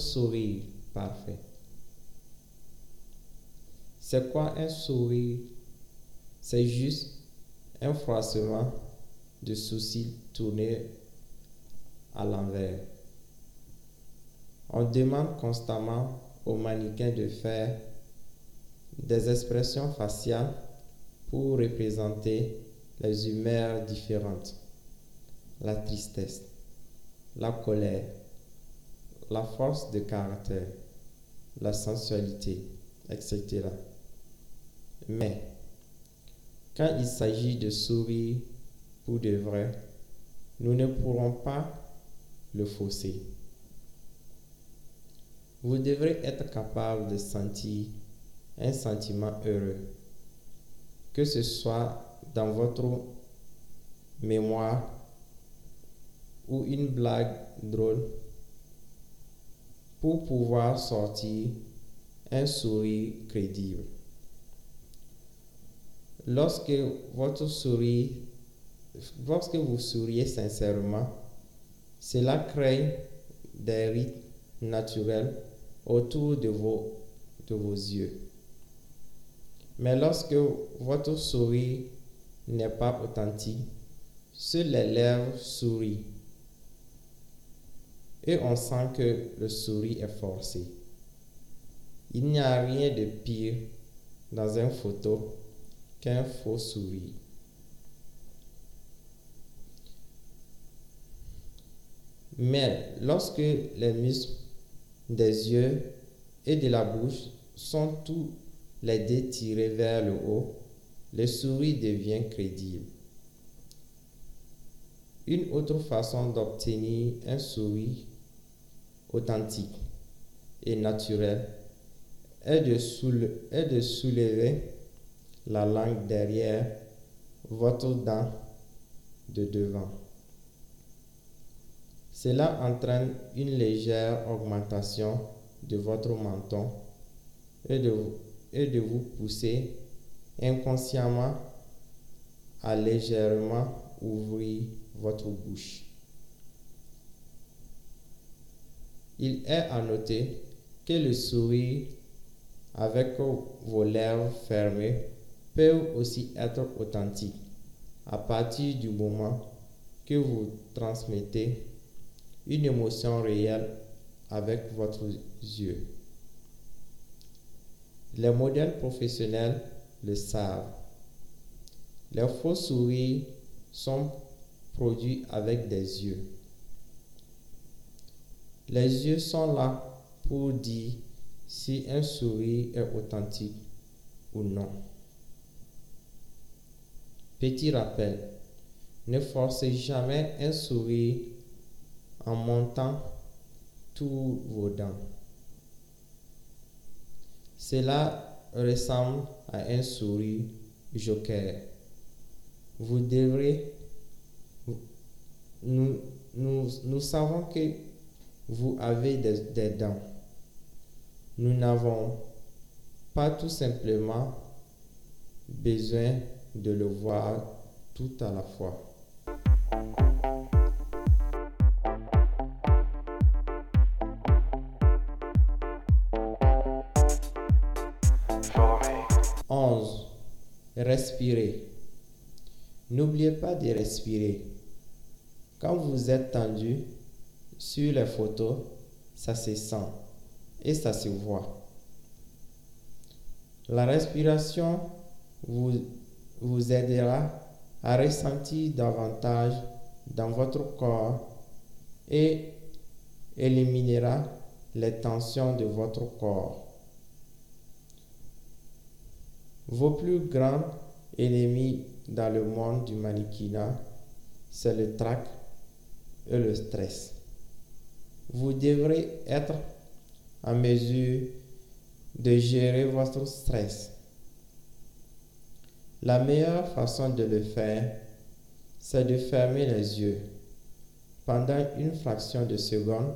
Sourire parfait. C'est quoi un sourire? C'est juste un froissement de sourcils tournés à l'envers. On demande constamment aux mannequins de faire des expressions faciales pour représenter les humeurs différentes. La tristesse, la colère, la force de caractère, la sensualité, etc. Mais quand il s'agit de sourire pour de vrai, nous ne pourrons pas le fausser. Vous devrez être capable de sentir un sentiment heureux, que ce soit dans votre mémoire ou une blague drôle, pour pouvoir sortir un sourire crédible. Lorsque votre sourire, lorsque vous souriez sincèrement, cela crée des rythmes naturels autour de vos, de vos yeux. Mais lorsque votre sourire n'est pas authentique, seules les lèvres sourient. On sent que le sourire est forcé. Il n'y a rien de pire dans une photo qu'un faux sourire. Mais lorsque les muscles des yeux et de la bouche sont tous les deux tirés vers le haut, le sourire devient crédible. Une autre façon d'obtenir un sourire authentique et naturel est de, est de soulever la langue derrière votre dent de devant. Cela entraîne une légère augmentation de votre menton et de, et de vous pousser inconsciemment à légèrement ouvrir votre bouche. Il est à noter que le sourire avec vos lèvres fermées peut aussi être authentique à partir du moment que vous transmettez une émotion réelle avec votre yeux. Les modèles professionnels le savent. Les faux sourires sont produits avec des yeux. Les yeux sont là pour dire si un sourire est authentique ou non. Petit rappel, ne forcez jamais un sourire en montant tous vos dents. Cela ressemble à un sourire joker. Vous devrez... Nous, nous, savons que vous avez des, dents. Nous n'avons pas tout simplement besoin de le voir tout à la fois. 11. Respirez. N'oubliez pas de respirer. Quand vous êtes tendu sur les photos, ça se sent et ça se voit. La respiration vous, aidera à ressentir davantage dans votre corps et éliminera les tensions de votre corps. Vos plus grands ennemis dans le monde du mannequinat, c'est le trac et le stress. Vous devrez être en mesure de gérer votre stress. La meilleure façon de le faire, c'est de fermer les yeux pendant une fraction de seconde,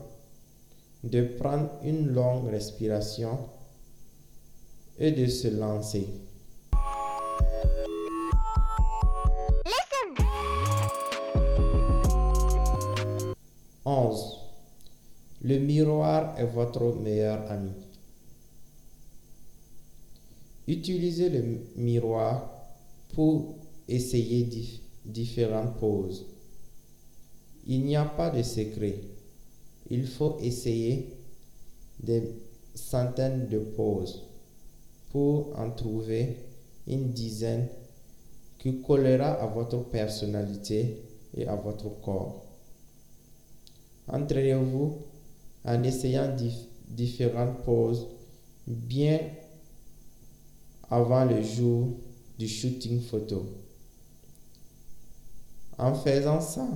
de prendre une longue respiration et de se lancer. Le miroir est votre meilleur ami. Utilisez le miroir pour essayer différentes poses. Il n'y a pas de secret. Il faut essayer des centaines de poses pour en trouver une dizaine qui collera à votre personnalité et à votre corps. Entraînez-vous en essayant différentes poses bien avant le jour du shooting photo. En faisant ça,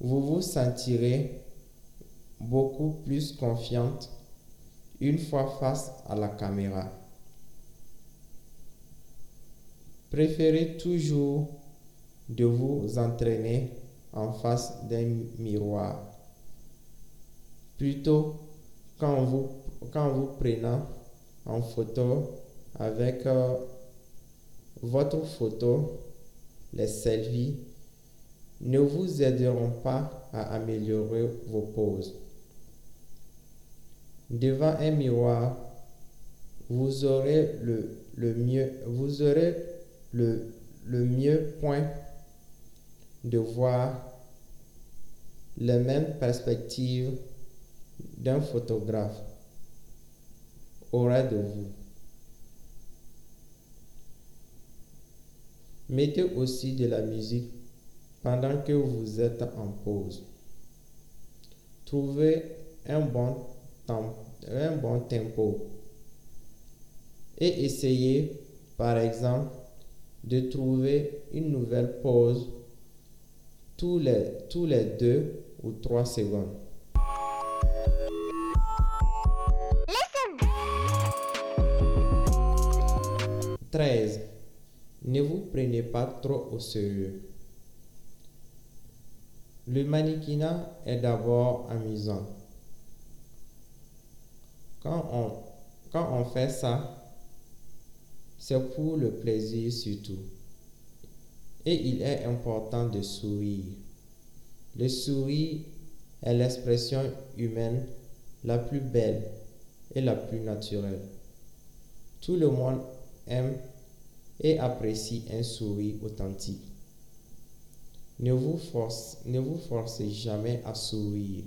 vous vous sentirez beaucoup plus confiante une fois face à la caméra. Préférez toujours de vous entraîner en face d'un miroir. Plutôt quand vous, quand vous prenez en photo avec euh, votre photo, les selfies, ne vous aideront pas à améliorer vos poses. Devant un miroir, vous aurez le, le mieux, vous aurez le, le mieux point de voir les mêmes perspectives d'un photographe aurait de vous. Mettez aussi de la musique pendant que vous êtes en pause. Trouvez un bon, un bon tempo et essayez par exemple de trouver une nouvelle pause tous les deux ou trois secondes. 13. Ne vous prenez pas trop au sérieux. Le mannequinat est d'abord amusant. Quand on, quand on fait ça, c'est pour le plaisir surtout. Et il est important de sourire. Le sourire est l'expression humaine la plus belle et la plus naturelle. Tout le monde aime et apprécie un sourire authentique. Ne vous, force, ne vous forcez jamais à sourire.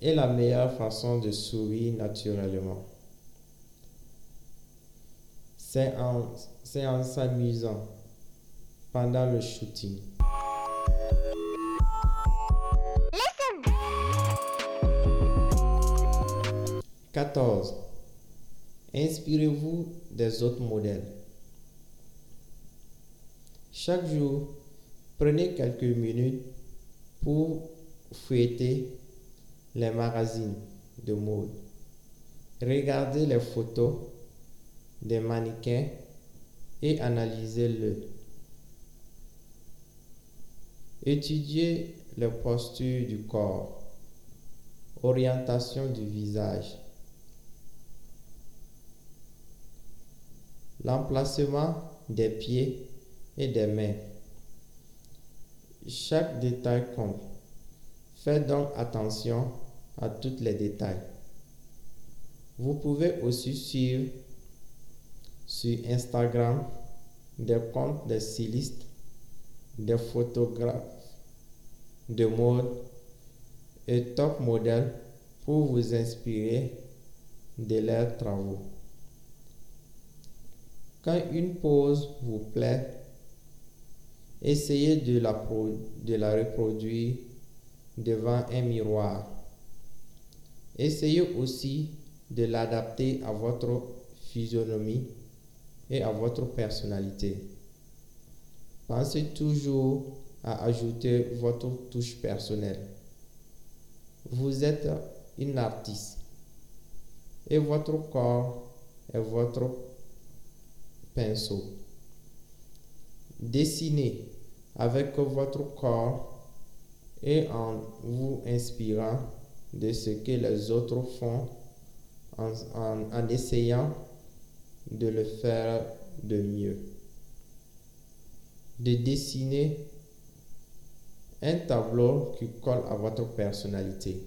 Et la meilleure façon de sourire naturellement, c'est en, en s'amusant pendant le shooting. 14. Inspirez-vous des autres modèles. Chaque jour, prenez quelques minutes pour fouetter les magazines de mode. Regardez les photos des mannequins et analysez-le. Étudiez les postures du corps, orientation du visage, l'emplacement des pieds et des mains. Chaque détail compte. Faites donc attention à tous les détails. Vous pouvez aussi suivre sur Instagram des comptes de stylistes, des photographes de mode et top modèles pour vous inspirer de leurs travaux. Quand une pose vous plaît, essayez de la, de la reproduire devant un miroir. Essayez aussi de l'adapter à votre physionomie et à votre personnalité. Pensez toujours à ajouter votre touche personnelle. Vous êtes une artiste et votre corps est votre pinceau. Dessinez avec votre corps et en vous inspirant de ce que les autres font en, essayant de le faire de mieux. De dessiner un tableau qui colle à votre personnalité.